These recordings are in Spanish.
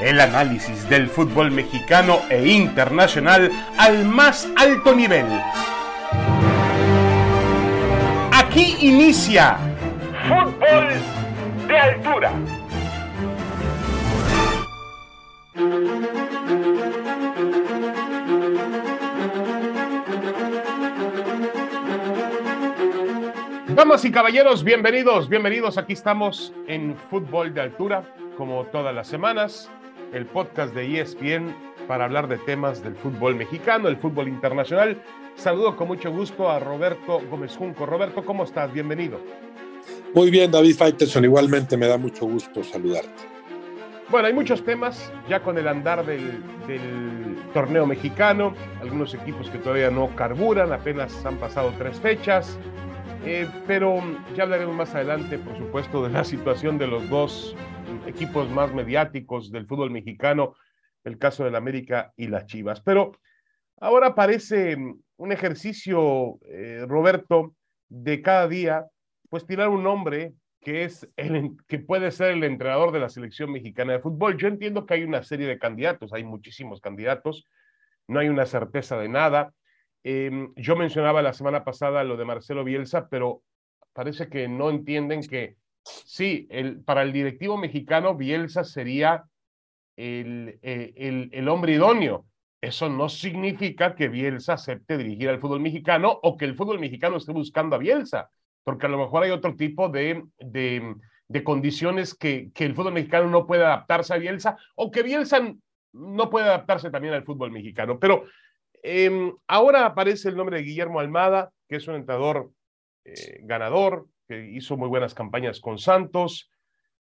el análisis del fútbol mexicano e internacional al más alto nivel. Aquí inicia Fútbol de Altura. Damas y caballeros, bienvenidos, bienvenidos. Aquí estamos en Fútbol de Altura, como todas las semanas, el podcast de ESPN para hablar de temas del fútbol mexicano, el fútbol internacional. Saludo con mucho gusto a Roberto Gómez Junco. Roberto, ¿cómo estás? Bienvenido. Muy bien, David Faitelson, igualmente me da mucho gusto saludarte. Bueno, hay muchos temas ya con el andar del, del, torneo mexicano, algunos equipos que todavía no carburan, apenas han pasado tres fechas, eh, pero ya hablaremos más adelante, por supuesto, de la situación de los dos equipos más mediáticos del fútbol mexicano, el caso del América y las Chivas. Pero ahora parece un ejercicio, eh, Roberto, de cada día, pues tirar un nombre que es el que puede ser el entrenador de la selección mexicana de fútbol. Yo entiendo que hay una serie de candidatos, hay muchísimos candidatos, no hay una certeza de nada. Eh, yo mencionaba la semana pasada lo de Marcelo Bielsa, pero parece que no entienden que sí, el, para el directivo mexicano Bielsa sería el, eh, el, el, hombre idóneo. Eso no significa que Bielsa acepte dirigir al fútbol mexicano o que el fútbol mexicano esté buscando a Bielsa, porque a lo mejor hay otro tipo de, de, de condiciones que, que el fútbol mexicano no puede adaptarse a Bielsa o que Bielsa no puede adaptarse también al fútbol mexicano. Pero eh, ahora aparece el nombre de Guillermo Almada, que es un entrenador eh, ganador, que hizo muy buenas campañas con Santos,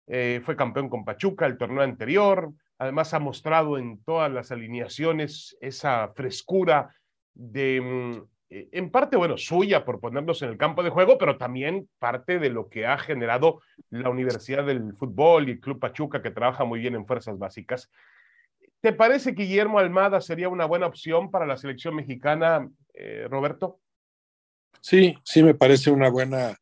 eh, fue campeón con Pachuca el torneo anterior, además ha mostrado en todas las alineaciones esa frescura de, mm, en parte, bueno, suya por ponernos en el campo de juego, pero también parte de lo que ha generado la Universidad del Fútbol y el Club Pachuca, que trabaja muy bien en fuerzas básicas. ¿Te parece que Guillermo Almada sería una buena opción para la selección mexicana, eh, Roberto? Sí, sí, me parece una buena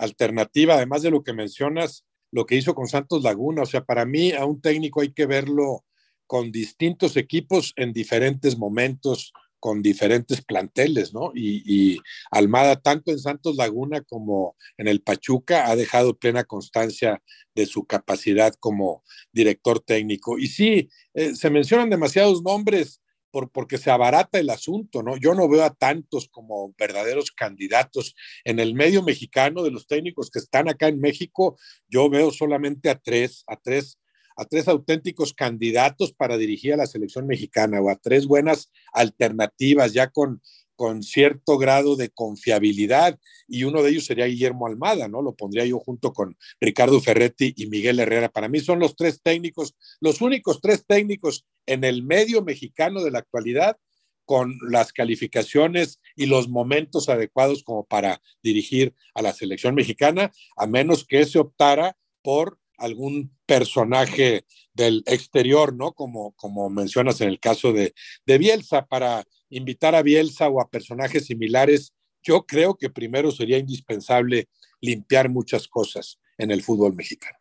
alternativa. Además de lo que mencionas, lo que hizo con Santos Laguna. O sea, para mí a un técnico hay que verlo con distintos equipos en diferentes momentos, con diferentes planteles, ¿no? Y, y, Almada, tanto en Santos Laguna como en el Pachuca, ha dejado plena constancia de su capacidad como director técnico. Y sí, eh, se mencionan demasiados nombres por, porque se abarata el asunto, ¿no? Yo no veo a tantos como verdaderos candidatos. En el medio mexicano de los técnicos que están acá en México, yo veo solamente a tres, a tres a tres auténticos candidatos para dirigir a la selección mexicana o a tres buenas alternativas ya con, con cierto grado de confiabilidad y uno de ellos sería Guillermo Almada, ¿no? Lo pondría yo junto con Ricardo Ferretti y Miguel Herrera. Para mí son los tres técnicos, los únicos tres técnicos en el medio mexicano de la actualidad con las calificaciones y los momentos adecuados como para dirigir a la selección mexicana, a menos que se optara por algún personaje del exterior, ¿no? Como, como mencionas en el caso de, de Bielsa, para invitar a Bielsa o a personajes similares, yo creo que primero sería indispensable limpiar muchas cosas en el fútbol mexicano.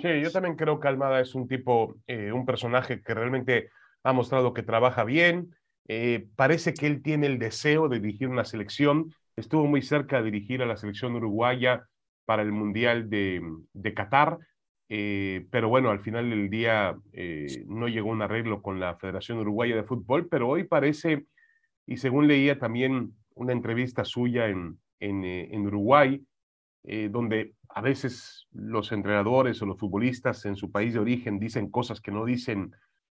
Sí, yo también creo que Almada es un tipo, eh, un personaje que realmente ha mostrado que trabaja bien. Eh, parece que él tiene el deseo de dirigir una selección. Estuvo muy cerca de dirigir a la selección uruguaya para el Mundial de, Qatar. Eh, pero bueno, al final del día eh, no llegó un arreglo con la Federación Uruguaya de Fútbol, pero hoy parece, y según leía también una entrevista suya en, en, eh, en Uruguay, donde a veces los entrenadores o los futbolistas en su país de origen dicen cosas que no dicen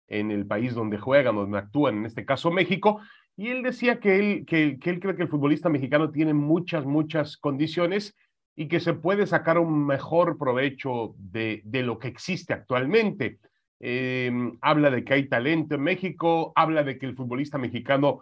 en el país donde juegan, donde actúan, en este caso México, y él decía que él, que, que él cree que el futbolista mexicano tiene muchas, muchas condiciones y que se puede sacar un mejor provecho de, de lo que existe actualmente. Eh, habla de que hay talento en México, habla de que el futbolista mexicano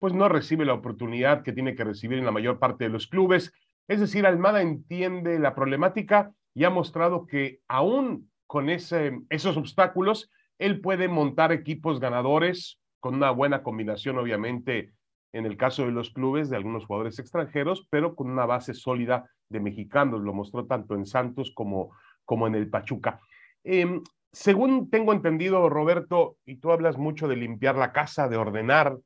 pues no recibe la oportunidad que tiene que recibir en la mayor parte de los clubes. Es decir, Almada entiende la problemática y ha mostrado que aún con ese, esos obstáculos, él puede montar equipos ganadores con una buena combinación, obviamente, en el caso de los clubes, de algunos jugadores extranjeros, pero con una base sólida de mexicanos. Lo mostró tanto en Santos como, como en el Pachuca. Eh, según tengo entendido, Roberto, y tú hablas mucho de limpiar la casa, de ordenar,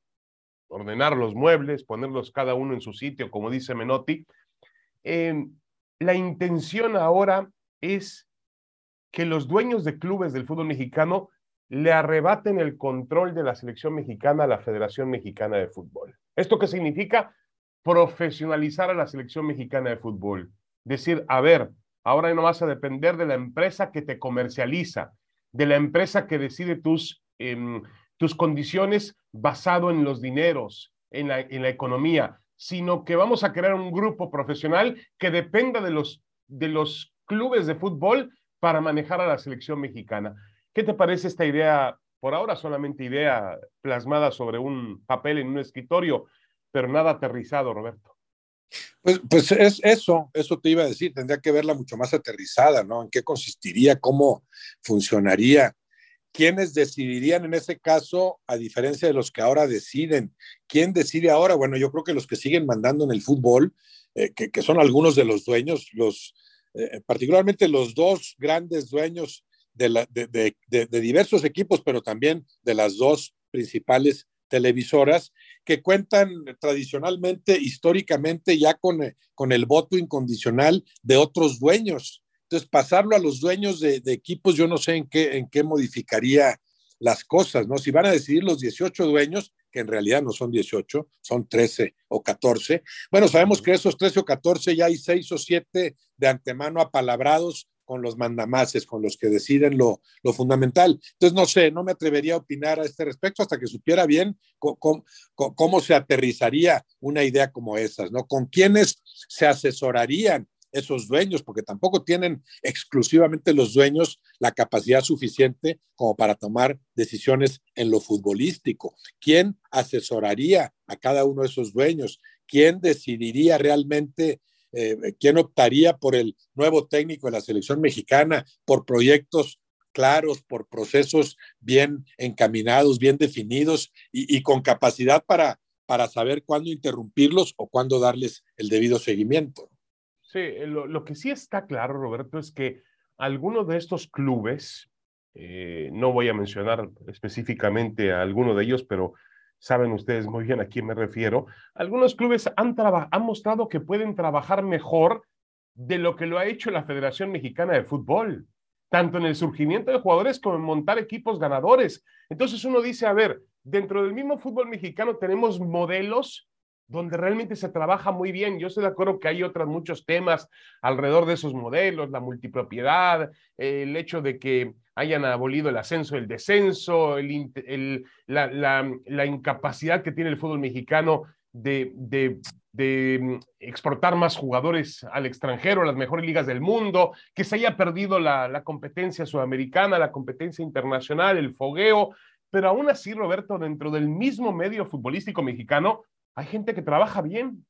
ordenar los muebles, ponerlos cada uno en su sitio, como dice Menotti, eh, la intención ahora es que los dueños de clubes del fútbol mexicano le arrebaten el control de la selección mexicana a la Federación Mexicana de Fútbol. ¿Esto qué significa? Profesionalizar a la selección mexicana de fútbol. Decir, a ver, ahora no vas a depender de la empresa que te comercializa, de la empresa que decide tus, em, tus condiciones basado en los dineros, en la, economía, sino que vamos a crear un grupo profesional que dependa de los, de los clubes de fútbol para manejar a la selección mexicana. ¿Qué te parece esta idea? Por ahora solamente idea plasmada sobre un papel en un escritorio, pero nada aterrizado, Roberto. Pues, pues es eso, eso te iba a decir, tendría que verla mucho más aterrizada, ¿no? ¿En qué consistiría? ¿Cómo funcionaría? ¿Quiénes decidirían en ese caso, a diferencia de los que ahora deciden? ¿Quién decide ahora? Bueno, yo creo que los que siguen mandando en el fútbol, eh, que, son algunos de los dueños, los, eh, particularmente los dos grandes dueños de, de, diversos equipos, pero también de las dos principales televisoras, que cuentan tradicionalmente, históricamente, ya con, eh, con el voto incondicional de otros dueños. Entonces, pasarlo a los dueños de, equipos, yo no sé en qué, en qué modificaría las cosas, ¿no? Si van a decidir los 18 dueños, que en realidad no son 18, son 13 o 14. Bueno, sabemos que esos 13 o 14 ya hay 6 o 7 de antemano apalabrados con los mandamases, con los que deciden lo, lo, fundamental. Entonces, no sé, no me atrevería a opinar a este respecto hasta que supiera bien cómo, cómo, se aterrizaría una idea como esas, ¿no? Con quiénes se asesorarían esos dueños, porque tampoco tienen exclusivamente los dueños la capacidad suficiente como para tomar decisiones en lo futbolístico. ¿Quién asesoraría a cada uno de esos dueños? ¿Quién decidiría realmente, eh, quién optaría por el nuevo técnico de la selección mexicana, por proyectos claros, por procesos bien encaminados, bien definidos y, con capacidad para, para saber cuándo interrumpirlos o cuándo darles el debido seguimiento? Sí, eh, lo, que sí está claro, Roberto, es que algunos de estos clubes, eh, no voy a mencionar específicamente a alguno de ellos, pero saben ustedes muy bien a quién me refiero, algunos clubes han, han mostrado que pueden trabajar mejor de lo que lo ha hecho la Federación Mexicana de Fútbol, tanto en el surgimiento de jugadores como en montar equipos ganadores. Entonces uno dice, a ver, dentro del mismo fútbol mexicano tenemos modelos donde realmente se trabaja muy bien. Yo estoy de acuerdo que hay otros muchos temas alrededor de esos modelos, la multipropiedad, el hecho de que hayan abolido el ascenso, el descenso, el, la, incapacidad que tiene el fútbol mexicano de, de, mm, exportar más jugadores al extranjero, a las mejores ligas del mundo, que se haya perdido la competencia sudamericana, la competencia internacional, el fogueo. Pero aún así, Roberto, dentro del mismo medio futbolístico mexicano, hay gente que trabaja bien.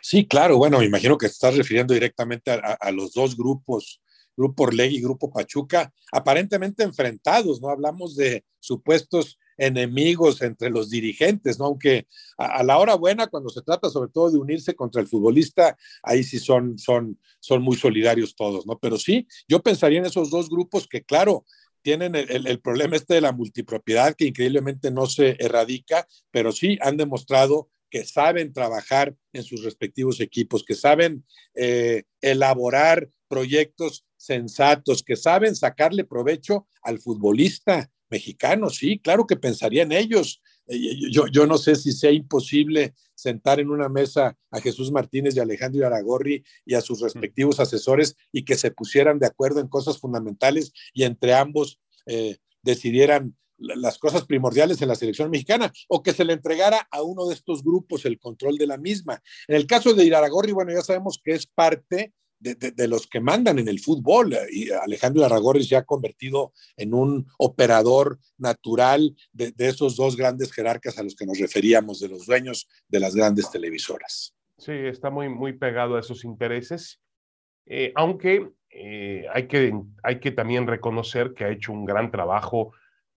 Sí, claro, bueno, me imagino que estás refiriendo directamente a, los dos grupos, Grupo Orlegui y Grupo Pachuca, aparentemente enfrentados, ¿no? Hablamos de supuestos enemigos entre los dirigentes, ¿no? Aunque a, la hora buena, cuando se trata sobre todo de unirse contra el futbolista, ahí sí son, son, son muy solidarios todos, ¿no? Pero sí, yo pensaría en esos dos grupos que, claro, tienen el, problema este de la multipropiedad que increíblemente no se erradica, pero sí han demostrado que saben trabajar en sus respectivos equipos, que saben eh, elaborar proyectos sensatos, que saben sacarle provecho al futbolista mexicano. Sí, claro que pensaría en ellos. Eh, yo, yo no sé si sea imposible sentar en una mesa a Jesús Martínez y Alejandro Aragorri y a sus respectivos asesores y que se pusieran de acuerdo en cosas fundamentales y entre ambos eh, decidieran las cosas primordiales en la selección mexicana o que se le entregara a uno de estos grupos el control de la misma. En el caso de Iraragorri, bueno, ya sabemos que es parte de, los que mandan en el fútbol. Y Alejandro Aragorri se ha convertido en un operador natural de, esos dos grandes jerarcas a los que nos referíamos, de los dueños de las grandes televisoras. Sí, está muy, muy pegado a esos intereses, eh, aunque eh, hay, que, hay que también reconocer que ha hecho un gran trabajo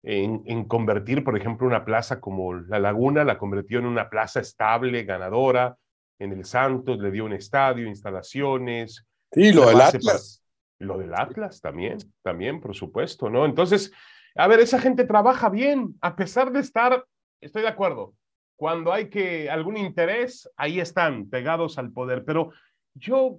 en, en, convertir, por ejemplo, una plaza como La Laguna, la convirtió en una plaza estable, ganadora, en el Santos, le dio un estadio, instalaciones, Sí, lo del Atlas. Lo del Atlas también, también, por supuesto, ¿no? Entonces, a ver, esa gente trabaja bien, a pesar de estar, estoy de acuerdo, cuando hay que algún interés, ahí están, pegados al poder. Pero yo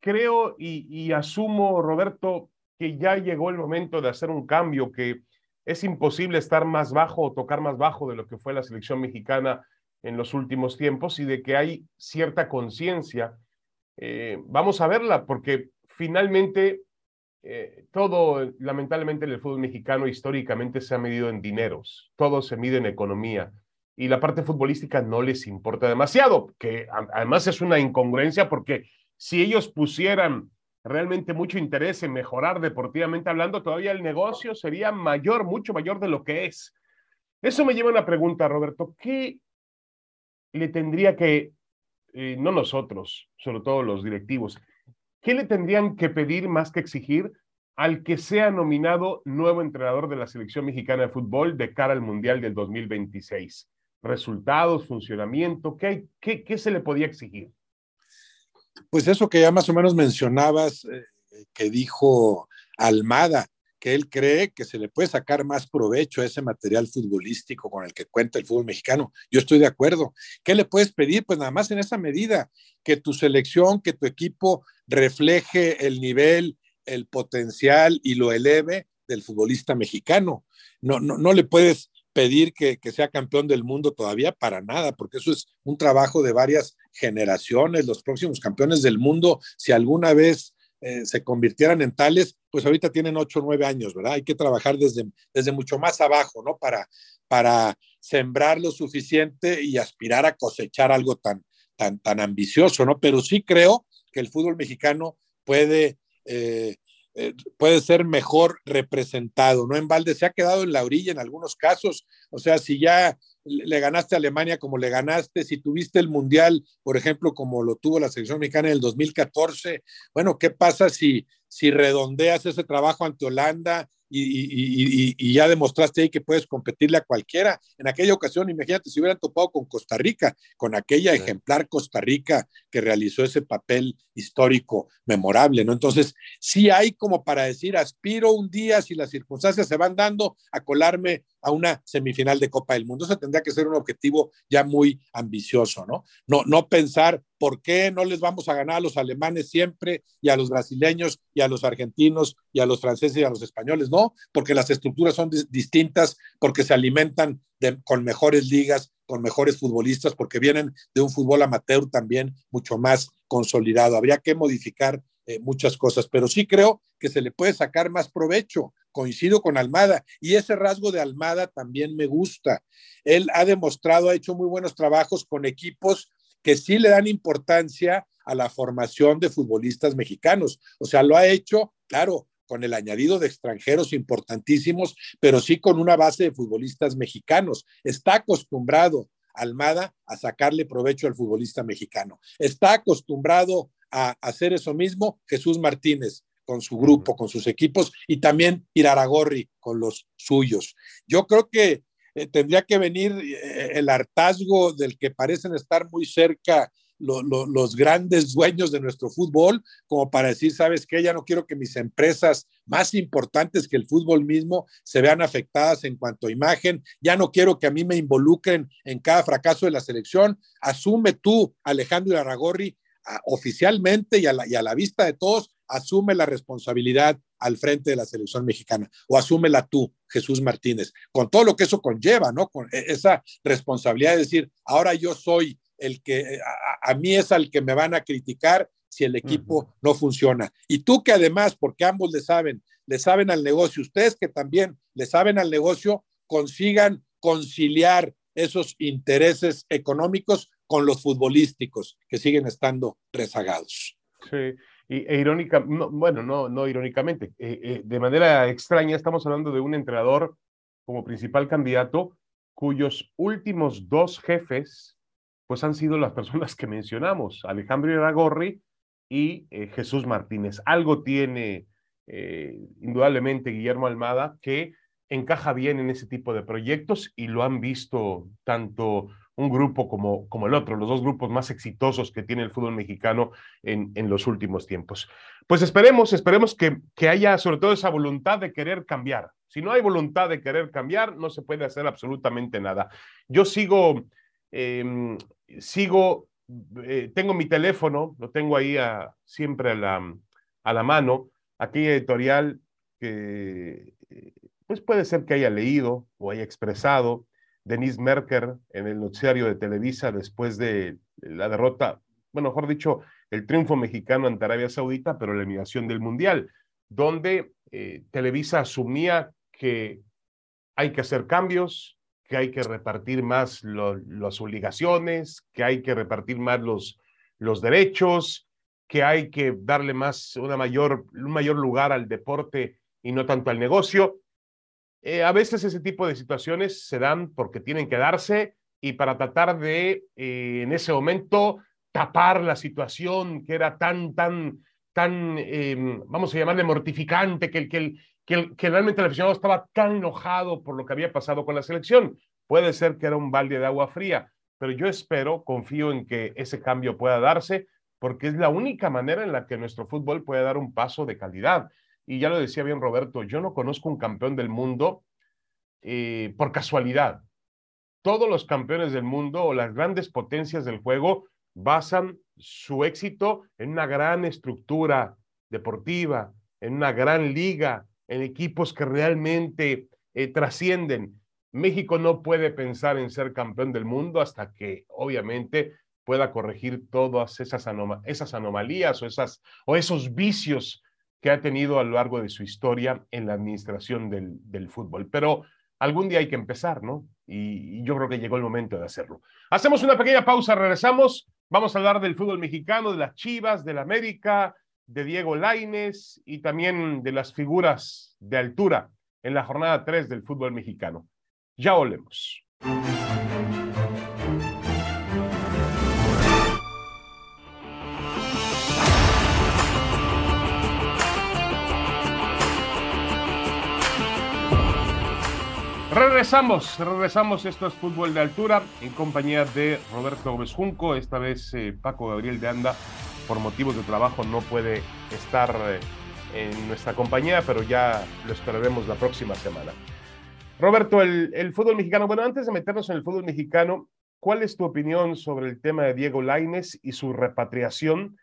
creo y, y asumo, Roberto, que ya llegó el momento de hacer un cambio, que es imposible estar más bajo o tocar más bajo de lo que fue la selección mexicana en los últimos tiempos y de que hay cierta conciencia. Eh, vamos a verla porque finalmente eh, todo, lamentablemente, en el fútbol mexicano históricamente se ha medido en dineros, todo se mide en economía y la parte futbolística no les importa demasiado, que además es una incongruencia porque si ellos pusieran realmente mucho interés en mejorar deportivamente hablando, todavía el negocio sería mayor, mucho mayor de lo que es. Eso me lleva a una pregunta, Roberto. ¿Qué le tendría que, eh, no nosotros, sobre todo los directivos, qué le tendrían que pedir más que exigir al que sea nominado nuevo entrenador de la selección mexicana de fútbol de cara al Mundial del 2026? Resultados, funcionamiento, ¿qué, qué, qué se le podía exigir? Pues eso que ya más o menos mencionabas, eh, que dijo Almada, que él cree que se le puede sacar más provecho a ese material futbolístico con el que cuenta el fútbol mexicano. Yo estoy de acuerdo. ¿Qué le puedes pedir? Pues nada más en esa medida, que tu selección, que tu equipo refleje el nivel, el potencial y lo eleve del futbolista mexicano. No, no, no le puedes pedir que, que, sea campeón del mundo todavía para nada, porque eso es un trabajo de varias generaciones. Los próximos campeones del mundo, si alguna vez eh, se convirtieran en tales, pues ahorita tienen ocho o nueve años, ¿verdad? Hay que trabajar desde, desde mucho más abajo, ¿no? Para, para sembrar lo suficiente y aspirar a cosechar algo tan, tan, tan ambicioso, ¿no? Pero sí creo que el fútbol mexicano puede, eh, eh, puede ser mejor representado, ¿no? En balde se ha quedado en la orilla en algunos casos, o sea, si ya le ganaste a Alemania como le ganaste, si tuviste el Mundial, por ejemplo, como lo tuvo la selección mexicana en el 2014, bueno, ¿qué pasa si, si redondeas ese trabajo ante Holanda y, ya demostraste ahí que puedes competirle a cualquiera. En aquella ocasión, imagínate si hubieran topado con Costa Rica, con aquella ejemplar Costa Rica que realizó ese papel histórico memorable, ¿no? Entonces, sí hay como para decir, aspiro un día, si las circunstancias se van dando, a colarme a una semifinal de Copa del Mundo. Eso tendría que ser un objetivo ya muy ambicioso, ¿no? No, no pensar por qué no les vamos a ganar a los alemanes siempre y a los brasileños y a los argentinos y a los franceses y a los españoles, no, porque las estructuras son distintas, porque se alimentan con mejores ligas, con mejores futbolistas, porque vienen de un fútbol amateur también mucho más consolidado. Habría que modificar eh, muchas cosas, pero sí creo que se le puede sacar más provecho. Coincido con Almada y ese rasgo de Almada también me gusta. Él ha demostrado, ha hecho muy buenos trabajos con equipos que sí le dan importancia a la formación de futbolistas mexicanos. O sea, lo ha hecho, claro, con el añadido de extranjeros importantísimos, pero sí con una base de futbolistas mexicanos. Está acostumbrado Almada a sacarle provecho al futbolista mexicano. Está acostumbrado a hacer eso mismo Jesús Martínez con su grupo, con sus equipos y también Iraragorri con los suyos. Yo creo que eh, tendría que venir eh, el hartazgo del que parecen estar muy cerca los grandes dueños de nuestro fútbol, como para decir, sabes qué, ya no quiero que mis empresas más importantes que el fútbol mismo se vean afectadas en cuanto a imagen, ya no quiero que a mí me involucren en cada fracaso de la selección, asume tú, Alejandro Oficialmente y a, la, y a la vista de todos, asume la responsabilidad al frente de la selección mexicana o asúmela tú, Jesús Martínez, con todo lo que eso conlleva, ¿no? Con e, esa responsabilidad de decir, ahora yo soy el que, eh, a, mí es al que me van a criticar si el equipo no funciona. Y tú que además, porque ambos le saben, le saben al negocio, ustedes que también le saben al negocio, consigan conciliar esos intereses económicos con los futbolísticos que siguen estando rezagados. Sí, y, e bueno, no, no irónicamente, eh, eh, de manera extraña estamos hablando de un entrenador como principal candidato cuyos últimos dos jefes pues han sido las personas que mencionamos, Alejandro Iragorri y eh, Jesús Martínez. Algo tiene indudablemente Guillermo Almada que encaja bien en ese tipo de proyectos y lo han visto tanto un grupo como, como el otro, los dos grupos más exitosos que tiene el fútbol mexicano en, en los últimos tiempos. Pues esperemos, esperemos que, que haya sobre todo esa voluntad de querer cambiar. Si no hay voluntad de querer cambiar, no se puede hacer absolutamente nada. Yo sigo, em, sigo, eh, tengo mi teléfono, lo tengo ahí siempre a la, a la mano, aquella editorial que pues puede ser que haya leído o haya expresado Denise Merker en el noticiario de Televisa después de la derrota, bueno, mejor dicho, el triunfo mexicano ante Arabia Saudita, pero la eliminación del Mundial, donde eh, Televisa asumía que hay que hacer cambios, que hay que repartir más las obligaciones, que hay que repartir más los, los derechos, que hay que darle más, una mayor, un mayor lugar al deporte y no tanto al negocio. Eh, a veces ese tipo de situaciones se dan porque tienen que darse y para tratar de, eh, en ese momento, tapar la situación que era tan, tan, tan, em, vamos a llamarle mortificante, que, que, el, que, que realmente el aficionado estaba tan enojado por lo que había pasado con la selección. Puede ser que era un balde de agua fría, pero yo espero, confío en que ese cambio pueda darse, porque es la única manera en la que nuestro fútbol puede dar un paso de calidad y ya lo decía bien Roberto, yo no conozco un campeón del mundo eh, por casualidad. Todos los campeones del mundo o las grandes potencias del juego basan su éxito en una gran estructura deportiva, en una gran liga, en equipos que realmente eh, trascienden. México no puede pensar en ser campeón del mundo hasta que obviamente pueda corregir todas esas, esas anomalías o, esas, o esos vicios que ha tenido a lo largo de su historia en la administración del, fútbol. Pero algún día hay que empezar, ¿no? Y, yo creo que llegó el momento de hacerlo. Hacemos una pequeña pausa, regresamos. Vamos a hablar del fútbol mexicano, de las Chivas, del América, de Diego Laines y también de las figuras de altura en la jornada 3 del fútbol mexicano. Ya volvemos. Regresamos, regresamos. Esto es Fútbol de Altura en compañía de Roberto Gómez Junco. Esta vez eh, Paco Gabriel de Anda, por motivos de trabajo, no puede estar eh, en nuestra compañía, pero ya lo esperaremos la próxima semana. Roberto, el, el, fútbol mexicano. Bueno, antes de meternos en el fútbol mexicano, ¿cuál es tu opinión sobre el tema de Diego Laines y su repatriación,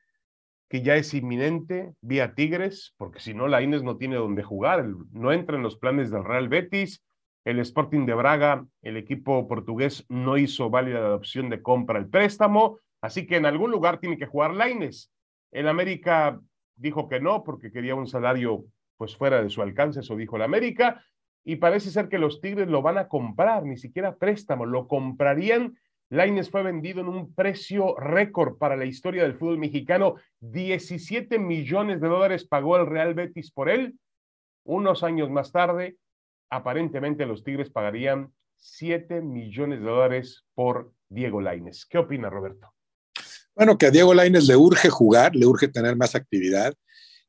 que ya es inminente vía Tigres? Porque si no, Laines no tiene dónde jugar, no entra en los planes del Real Betis el Sporting de Braga, el equipo portugués, no hizo válida la opción de compra el préstamo, así que en algún lugar tiene que jugar Laines. El América dijo que no porque quería un salario pues fuera de su alcance, eso dijo el América, y parece ser que los Tigres lo van a comprar, ni siquiera préstamo, lo comprarían. Laines fue vendido en un precio récord para la historia del fútbol mexicano. 17 millones de dólares pagó el Real Betis por él. Unos años más tarde, aparentemente los Tigres pagarían 7 millones de dólares por Diego Laines. ¿Qué opina Roberto? Bueno, que a Diego Laines le urge jugar, le urge tener más actividad,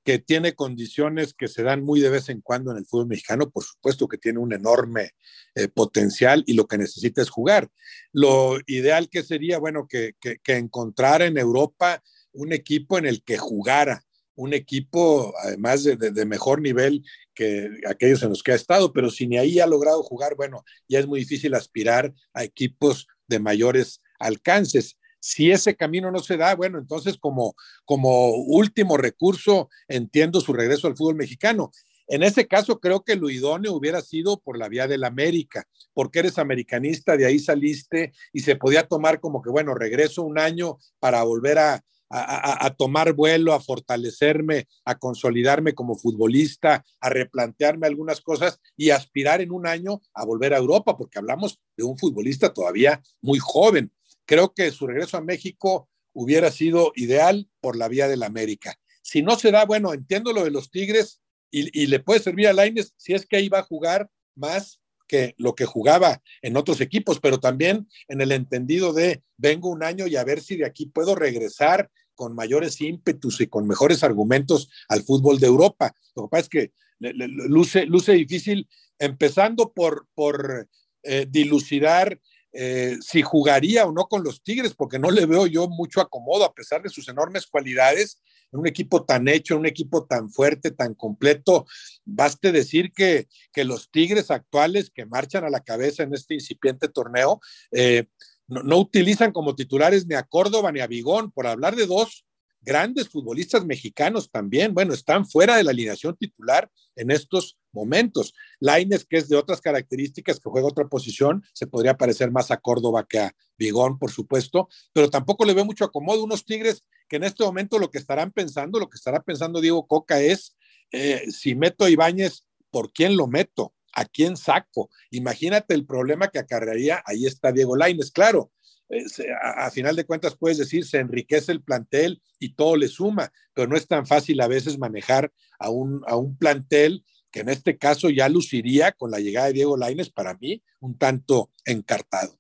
que tiene condiciones que se dan muy de vez en cuando en el fútbol mexicano, por supuesto que tiene un enorme eh, potencial y lo que necesita es jugar. Lo ideal que sería, bueno, que, que, que encontrara en Europa un equipo en el que jugara, un equipo, además de, mejor nivel que aquellos en los que ha estado, pero si ni ahí ha logrado jugar, bueno, ya es muy difícil aspirar a equipos de mayores alcances. Si ese camino no se da, bueno, entonces como, como último recurso entiendo su regreso al fútbol mexicano. En ese caso, creo que lo idóneo hubiera sido por la vía del América, porque eres americanista, de ahí saliste y se podía tomar como que, bueno, regreso un año para volver a, a, tomar vuelo, a fortalecerme, a consolidarme como futbolista, a replantearme algunas cosas y aspirar en un año a volver a Europa, porque hablamos de un futbolista todavía muy joven. Creo que su regreso a México hubiera sido ideal por la vía del América. Si no se da, bueno, entiendo lo de los Tigres y, le puede servir a Laines si es que ahí va a jugar más que lo que jugaba en otros equipos, pero también en el entendido de vengo un año y a ver si de aquí puedo regresar con mayores ímpetus y con mejores argumentos al fútbol de Europa. Lo que pasa es que luce, luce difícil, empezando por, por eh, dilucidar eh, si jugaría o no con los Tigres, porque no le veo yo mucho acomodo, a pesar de sus enormes cualidades, en un equipo tan hecho, un equipo tan fuerte, tan completo. Baste decir que, que los Tigres actuales que marchan a la cabeza en este incipiente torneo, eh, no, utilizan como titulares ni a Córdoba ni a Vigón, por hablar de dos grandes futbolistas mexicanos también, bueno, están fuera de la alineación titular en estos momentos. Laines, que es de otras características, que juega otra posición, se podría parecer más a Córdoba que a Vigón, por supuesto, pero tampoco le veo mucho acomodo. Unos Tigres que en este momento lo que estarán pensando, lo que estará pensando Diego Coca es, eh, si meto a Ibáñez, ¿por quién lo meto? ¿A quién saco? Imagínate el problema que acarrearía, ahí está Diego Laines, claro, eh, a, final de cuentas puedes decir, se enriquece el plantel y todo le suma, pero no es tan fácil a veces manejar a un, a un plantel que en este caso ya luciría con la llegada de Diego Laines, para mí, un tanto encartado.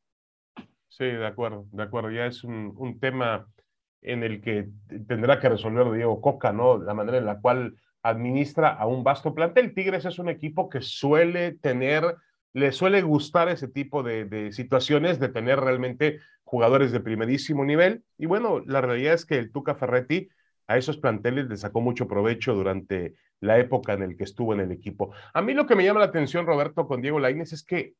Sí, de acuerdo, de acuerdo. Ya es un, un tema en el que tendrá que resolver Diego Coca, ¿no? La manera en la cual administra a un vasto plantel. Tigres es un equipo que suele tener, le suele gustar ese tipo de, de situaciones, de tener realmente jugadores de primerísimo nivel. Y bueno, la realidad es que el Tuca Ferretti a esos planteles le sacó mucho provecho durante la época en el que estuvo en el equipo. A mí lo que me llama la atención, Roberto, con Diego Lainez es que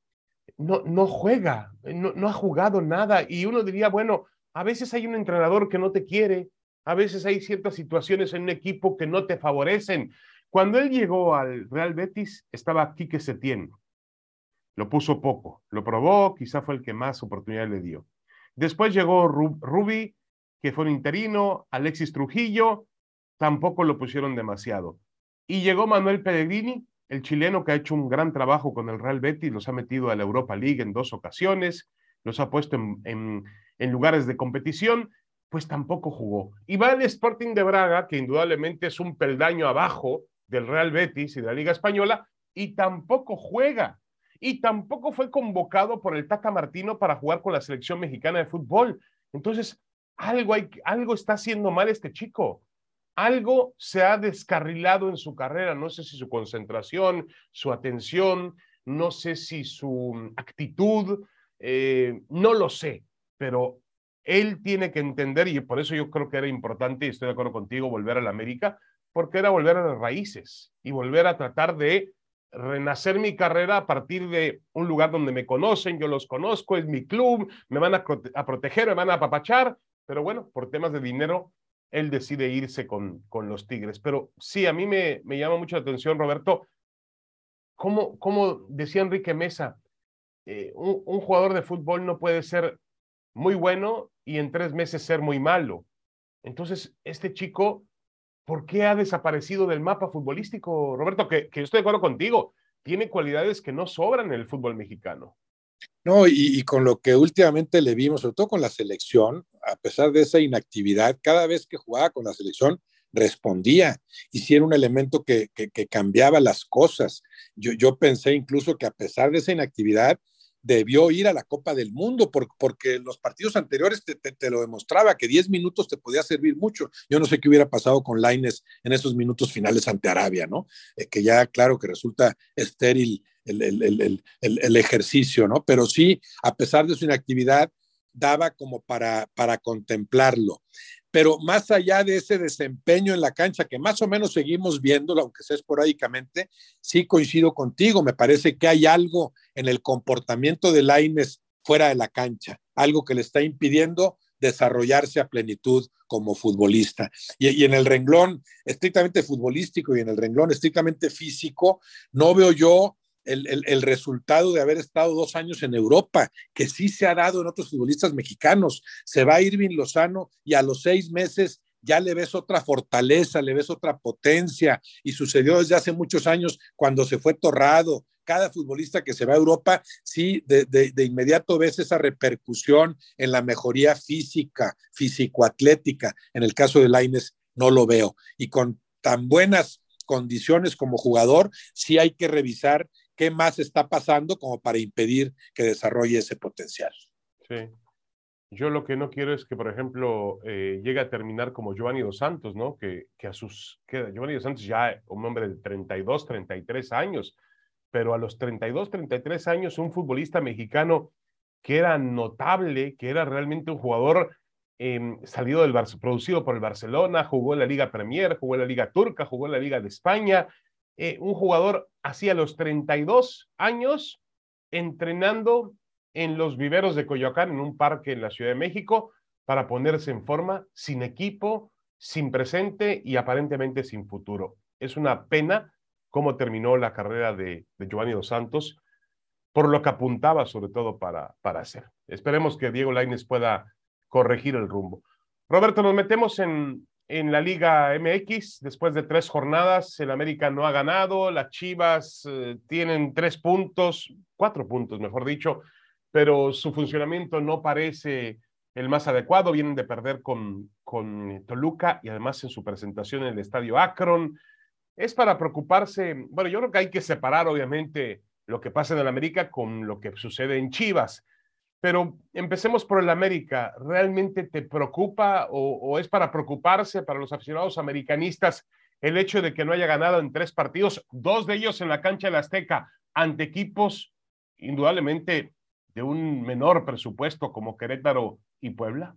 no, no juega, no, no ha jugado nada. Y uno diría, bueno, a veces hay un entrenador que no te quiere, a veces hay ciertas situaciones en un equipo que no te favorecen. Cuando él llegó al Real Betis, estaba Quique Setién. Lo puso poco, lo probó, quizá fue el que más oportunidad le dio. Después llegó Rubi, que fue un interino, Alexis Trujillo, tampoco lo pusieron demasiado. Y llegó Manuel Pellegrini, el chileno que ha hecho un gran trabajo con el Real Betis, los ha metido a la Europa League en dos ocasiones, los ha puesto en, en, lugares de competición, pues tampoco jugó. Y va el Sporting de Braga, que indudablemente es un peldaño abajo del Real Betis y de la Liga Española, y tampoco juega y tampoco fue convocado por el Tata Martino para jugar con la selección mexicana de fútbol. Entonces, algo, hay, algo está haciendo mal este chico. Algo se ha descarrilado en su carrera. No sé si su concentración, su atención, no sé si su actitud, eh, no lo sé, pero él tiene que entender, y por eso yo creo que era importante, y estoy de acuerdo contigo, volver a la América, porque era volver a las raíces y volver a tratar de renacer mi carrera a partir de un lugar donde me conocen, yo los conozco, es mi club, me van a, proteger, me van a apapachar, pero bueno, por temas de dinero, él decide irse con, con los Tigres. Pero sí, a mí me, me llama mucho la atención, Roberto, cómo, cómo decía Enrique Mesa, eh, un, un jugador de fútbol no puede ser muy bueno y en tres meses ser muy malo. Entonces, este chico ¿por qué ha desaparecido del mapa futbolístico, Roberto? Que, que estoy de acuerdo contigo, tiene cualidades que no sobran en el fútbol mexicano. No, y, con lo que últimamente le vimos, sobre todo con la selección, a pesar de esa inactividad, cada vez que jugaba con la selección, respondía y si era un elemento que, que, que cambiaba las cosas. Yo, yo pensé incluso que a pesar de esa inactividad, debió ir a la Copa del Mundo, porque los partidos anteriores te, lo demostraba, que 10 minutos te podía servir mucho. Yo no sé qué hubiera pasado con Laines en esos minutos finales ante Arabia, ¿no? Eh, que ya, claro, que resulta estéril el, el, el, ejercicio, ¿no? Pero sí, a pesar de su inactividad, daba como para, para contemplarlo pero más allá de ese desempeño en la cancha que más o menos seguimos viéndolo, aunque sea esporádicamente, sí coincido contigo, me parece que hay algo en el comportamiento de Laines fuera de la cancha, algo que le está impidiendo desarrollarse a plenitud como futbolista. Y, y, en el renglón estrictamente futbolístico y en el renglón estrictamente físico, no veo yo el, resultado de haber estado dos años en Europa, que sí se ha dado en otros futbolistas mexicanos. Se va Irving Lozano y a los seis meses ya le ves otra fortaleza, le ves otra potencia y sucedió desde hace muchos años cuando se fue Torrado. Cada futbolista que se va a Europa, sí, de, de, inmediato ves esa repercusión en la mejoría física, físico-atlética. En el caso de Laines, no lo veo. Y con tan buenas condiciones como jugador, sí hay que revisar qué más está pasando como para impedir que desarrolle ese potencial. Sí. Yo lo que no quiero es que, por ejemplo, eh, llegue a terminar como Giovanni Dos Santos, ¿no? Que, que a sus, que Giovanni Dos Santos ya un hombre de 32, 33 años, pero a los 32, 33 años un futbolista mexicano que era notable, que era realmente un jugador em, salido del producido por el Barcelona, jugó en la Liga Premier, jugó en la Liga Turca, jugó en la Liga de España, eh, un jugador hacía los 32 años entrenando en los viveros de Coyoacán, en un parque en la Ciudad de México, para ponerse en forma, sin equipo, sin presente y aparentemente sin futuro. Es una pena cómo terminó la carrera de, Giovanni Dos Santos, por lo que apuntaba sobre todo para, para hacer. Esperemos que Diego Laines pueda corregir el rumbo. Roberto, nos metemos en, en la Liga MX. Después de tres jornadas, el América no ha ganado. Las Chivas eh, tienen tres puntos, cuatro puntos, mejor dicho, pero su funcionamiento no parece el más adecuado. Vienen de perder con, con Toluca y además en su presentación en el estadio Akron. Es para preocuparse. Bueno, yo creo que hay que separar, obviamente, lo que pasa en el América con lo que sucede en Chivas. Pero empecemos por el América. ¿Realmente te preocupa o, es para preocuparse para los aficionados americanistas el hecho de que no haya ganado en tres partidos, dos de ellos en la cancha de la Azteca, ante equipos indudablemente de un menor presupuesto como Querétaro y Puebla?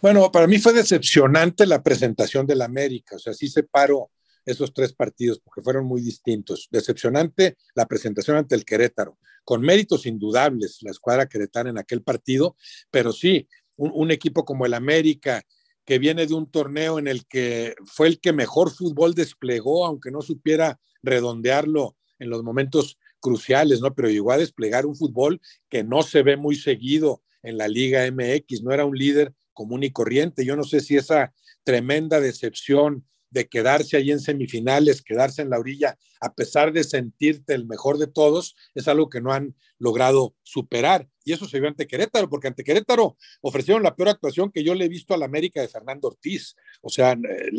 Bueno, para mí fue decepcionante la presentación del América. O sea, sí separo esos tres partidos porque fueron muy distintos. Decepcionante la presentación ante el Querétaro, con méritos indudables la escuadra queretana en aquel partido, pero sí, un, equipo como el América, que viene de un torneo en el que fue el que mejor fútbol desplegó, aunque no supiera redondearlo en los momentos cruciales, ¿no? Pero llegó a desplegar un fútbol que no se ve muy seguido en la Liga MX, no era un líder común y corriente. Yo no sé si esa tremenda decepción de quedarse ahí en semifinales, quedarse en la orilla, a pesar de sentirte el mejor de todos, es algo que no han logrado superar. Y eso se vio ante Querétaro, porque ante Querétaro ofrecieron la peor actuación que yo le he visto a la América de Fernando Ortiz. O sea, eh,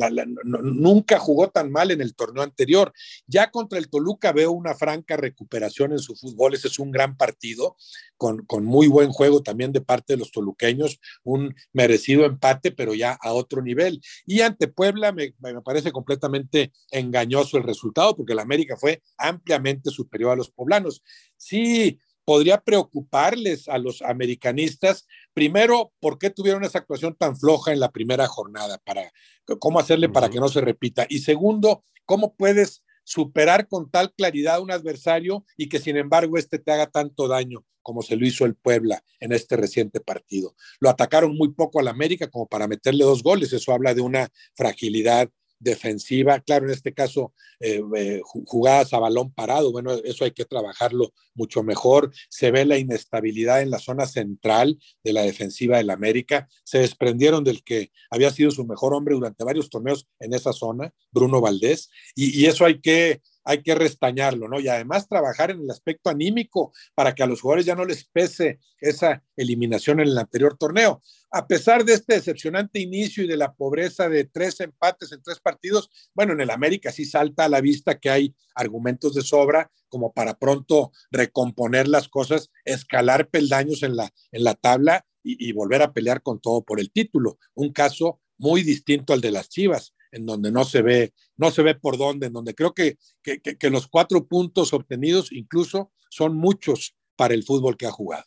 nunca jugó tan mal en el torneo anterior. Ya contra el Toluca veo una franca recuperación en su fútbol. Ese es un gran partido, con, con muy buen juego también de parte de los toluqueños. Un merecido empate, pero ya a otro nivel. Y ante Puebla me, me parece completamente engañoso el resultado, porque la América fue ampliamente superior a los poblanos. Sí, podría preocuparles a los americanistas, primero, ¿por qué tuvieron esa actuación tan floja en la primera jornada? Para, ¿Cómo hacerle para que no se repita? Y segundo, ¿cómo puedes superar con tal claridad a un adversario y que sin embargo este te haga tanto daño como se lo hizo el Puebla en este reciente partido? Lo atacaron muy poco al América como para meterle dos goles, eso habla de una fragilidad defensiva, claro, en este caso eh, eh, jugadas a balón parado, bueno, eso hay que trabajarlo mucho mejor, se ve la inestabilidad en la zona central de la defensiva del América, se desprendieron del que había sido su mejor hombre durante varios torneos en esa zona, Bruno Valdés, y eso hay que hay que restañarlo, ¿no? Y además trabajar en el aspecto anímico para que a los jugadores ya no les pese esa eliminación en el anterior torneo. A pesar de este decepcionante inicio y de la pobreza de tres empates en tres partidos, bueno, en el América sí salta a la vista que hay argumentos de sobra como para pronto recomponer las cosas, escalar peldaños en la, en la tabla y, y volver a pelear con todo por el título. Un caso muy distinto al de las Chivas en donde no se ve, no se ve por dónde, en donde creo que, que, que, los cuatro puntos obtenidos incluso son muchos para el fútbol que ha jugado.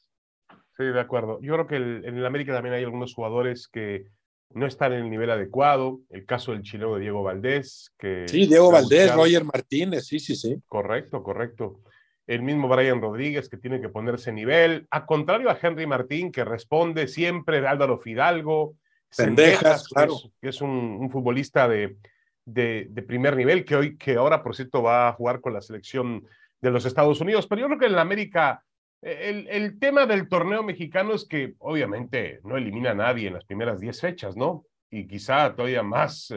Sí, de acuerdo. Yo creo que en el América también hay algunos jugadores que no están en el nivel adecuado. El caso del chileno de Diego Valdés. Que sí, Diego Valdés, Roger Martínez, sí, sí, sí. Correcto, correcto. El mismo Brian Rodríguez que tiene que ponerse nivel. A contrario a Henry Martín, que responde siempre, Álvaro Fidalgo, Pendejas, claro. Que es, un, futbolista de, de, primer nivel, que hoy, que ahora, por cierto, va a jugar con la selección de los Estados Unidos. Pero yo creo que en la América, el, el tema del torneo mexicano es que obviamente no elimina a nadie en las primeras 10 fechas, ¿no? Y quizá todavía más,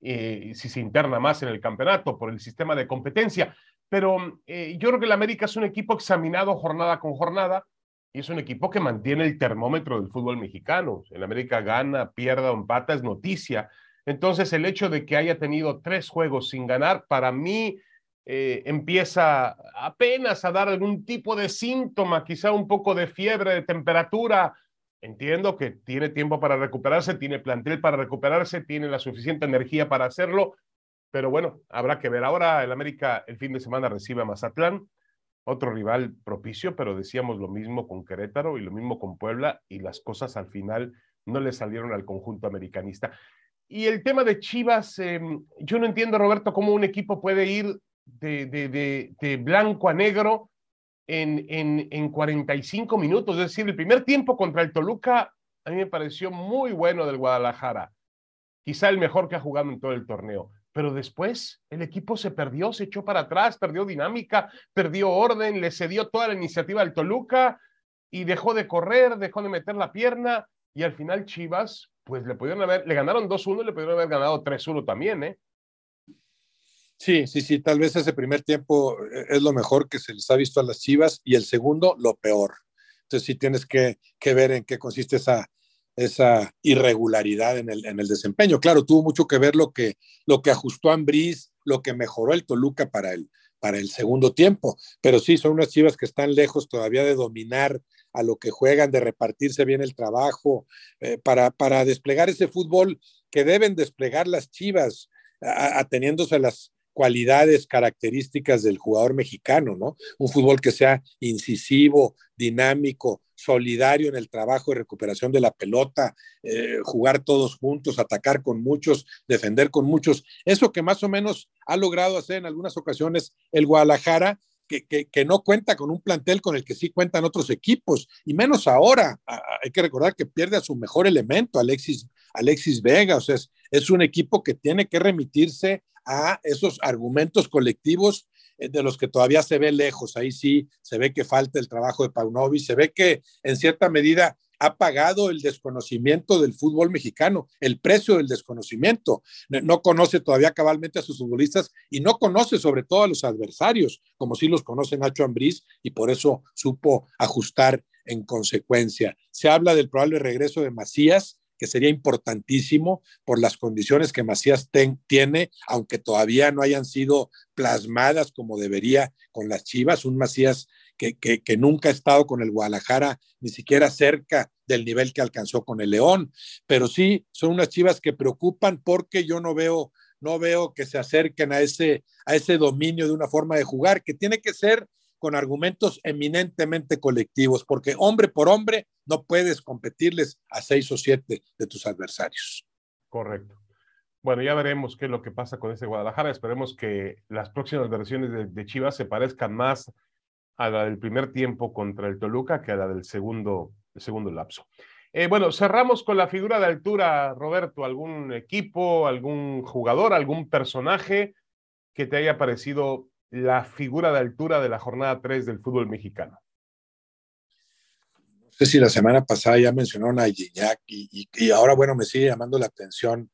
eh, si se interna más en el campeonato por el sistema de competencia. Pero eh, yo creo que el América es un equipo examinado jornada con jornada y es un equipo que mantiene el termómetro del fútbol mexicano. En América gana, pierda o empata es noticia. Entonces, el hecho de que haya tenido tres juegos sin ganar, para mí eh, empieza apenas a dar algún tipo de síntoma, quizá un poco de fiebre, de temperatura. Entiendo que tiene tiempo para recuperarse, tiene plantel para recuperarse, tiene la suficiente energía para hacerlo, pero bueno, habrá que ver. Ahora el América el fin de semana recibe a Mazatlán otro rival propicio, pero decíamos lo mismo con Querétaro y lo mismo con Puebla y las cosas al final no le salieron al conjunto americanista. Y el tema de Chivas, em, yo no entiendo, Roberto, cómo un equipo puede ir de, de, blanco a negro en, en, en 45 minutos. Es decir, el primer tiempo contra el Toluca a mí me pareció muy bueno del Guadalajara. Quizá el mejor que ha jugado en todo el torneo pero después el equipo se perdió, se echó para atrás, perdió dinámica, perdió orden, le cedió toda la iniciativa al Toluca y dejó de correr, dejó de meter la pierna y al final Chivas, pues le pudieron haber, le ganaron 2-1, le pudieron haber ganado 3-1 también, ¿eh? Sí, sí, sí, tal vez ese primer tiempo eh, es lo mejor que se les ha visto a las Chivas y el segundo lo peor. Entonces sí tienes que, que ver en qué consiste esa, esa irregularidad en el, en el desempeño. Claro, tuvo mucho que ver lo que, lo que ajustó Ambriz, lo que mejoró el Toluca para el, para el segundo tiempo. Pero sí, son unas chivas que están lejos todavía de dominar a lo que juegan, de repartirse bien el trabajo, eh, para, para desplegar ese fútbol que deben desplegar las chivas, ateniéndose a las cualidades características del jugador mexicano, ¿no? Un fútbol que sea incisivo, dinámico, solidario en el trabajo de recuperación de la pelota, eh, jugar todos juntos, atacar con muchos, defender con muchos. Eso que más o menos ha logrado hacer en algunas ocasiones el Guadalajara, que, que, no cuenta con un plantel con el que sí cuentan otros equipos, y menos ahora. Hay que recordar que pierde a su mejor elemento, Alexis, Alexis Vega, o sea, es, es un equipo que tiene que remitirse a esos argumentos colectivos eh, de los que todavía se ve lejos. Ahí sí se ve que falta el trabajo de Paunovic, se ve que en cierta medida ha pagado el desconocimiento del fútbol mexicano, el precio del desconocimiento. No conoce todavía cabalmente a sus futbolistas y no conoce sobre todo a los adversarios, como sí los conoce Nacho Ambriz y por eso supo ajustar en consecuencia. Se habla del probable regreso de Macías, que sería importantísimo por las condiciones que Macías tiene, aunque todavía no hayan sido plasmadas como debería con las Chivas, un Macías que, que, nunca ha estado con el Guadalajara ni siquiera cerca del nivel que alcanzó con el León, pero sí son unas Chivas que preocupan porque yo no veo no veo que se acerquen a ese, a ese dominio de una forma de jugar que tiene que ser con argumentos eminentemente colectivos, porque hombre por hombre no puedes competirles a seis o siete de tus adversarios. Correcto. Bueno, ya veremos qué es lo que pasa con ese Guadalajara. Esperemos que las próximas versiones de, Chivas se parezcan más a la del primer tiempo contra el Toluca que a la del segundo, segundo lapso. Eh, bueno, cerramos con la figura de altura, Roberto. ¿Algún equipo, algún jugador, algún personaje que te haya parecido la figura de altura de la jornada 3 del fútbol mexicano? No sé si la semana pasada ya mencionaron a Gignac y, ahora, bueno, me sigue llamando la atención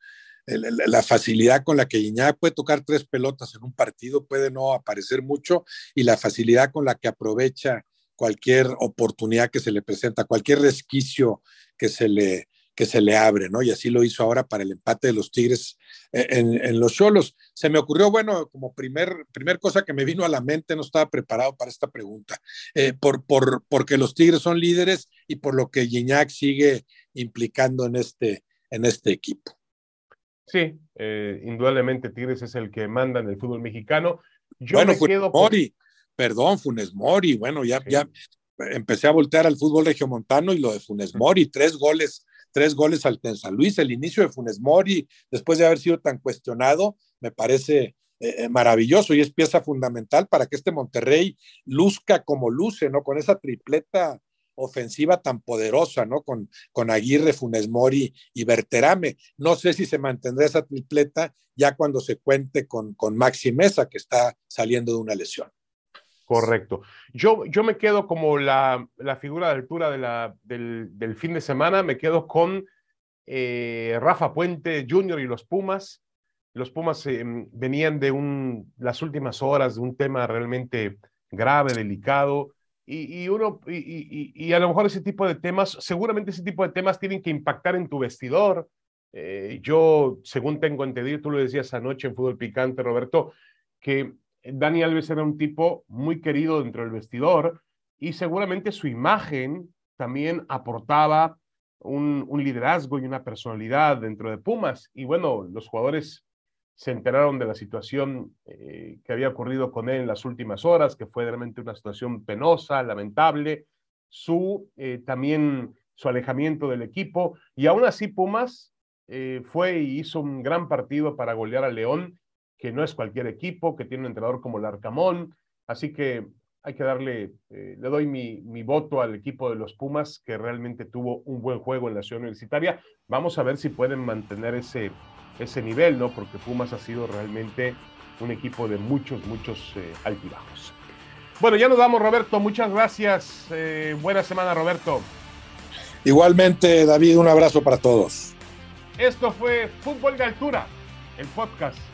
la facilidad con la que Gignac puede tocar tres pelotas en un partido, puede no aparecer mucho, y la facilidad con la que aprovecha cualquier oportunidad que se le presenta, cualquier resquicio que se le, que se le abre, ¿no? Y así lo hizo ahora para el empate de los Tigres en, los Cholos. Se me ocurrió, bueno, como primer, primer cosa que me vino a la mente, no estaba preparado para esta pregunta, eh, por, por, porque los Tigres son líderes y por lo que Gignac sigue implicando en este, en este equipo. Sí, eh, indudablemente Tigres es el que manda en el fútbol mexicano. Yo bueno, Funes Mori, perdón, Funes Mori, bueno, ya, ya empecé a voltear al fútbol regiomontano y lo de Funes Mori, tres goles tres goles al San Luis, el inicio de Funes Mori, después de haber sido tan cuestionado, me parece eh, eh, maravilloso y es pieza fundamental para que este Monterrey luzca como luce, ¿no? Con esa tripleta ofensiva tan poderosa, ¿no? Con, con Aguirre, Funes Mori y Berterame. No sé si se mantendrá esa tripleta ya cuando se cuente con, con Maxi Mesa, que está saliendo de una lesión. Correcto. Yo, yo me quedo como la, la figura de altura de la, del, fin de semana, me quedo con eh, Rafa Puente Jr. y los Pumas. Los Pumas eh, venían de un, las últimas horas de un tema realmente grave, delicado, y, y uno, y, y, y, a lo mejor ese tipo de temas, seguramente ese tipo de temas tienen que impactar en tu vestidor. Eh, yo, según tengo entendido, tú lo decías anoche en Fútbol Picante, Roberto, que Dani Alves era un tipo muy querido dentro del vestidor y seguramente su imagen también aportaba un, liderazgo y una personalidad dentro de Pumas. Y bueno, los jugadores se enteraron de la situación eh, que había ocurrido con él en las últimas horas, que fue realmente una situación penosa, lamentable, su eh, también su alejamiento del equipo, y aún así Pumas eh, fue y hizo un gran partido para golear a León, que no es cualquier equipo, que tiene un entrenador como el Arcamón, así que hay que darle, le doy mi, mi, voto al equipo de los Pumas, que realmente tuvo un buen juego en la ciudad universitaria. Vamos a ver si pueden mantener ese, ese nivel, ¿no? Porque Pumas ha sido realmente un equipo de muchos, muchos eh, altibajos. Bueno, ya nos vamos, Roberto. Muchas gracias. Eh, buena semana, Roberto. Igualmente, David, un abrazo para todos. Esto fue Fútbol de Altura, el podcast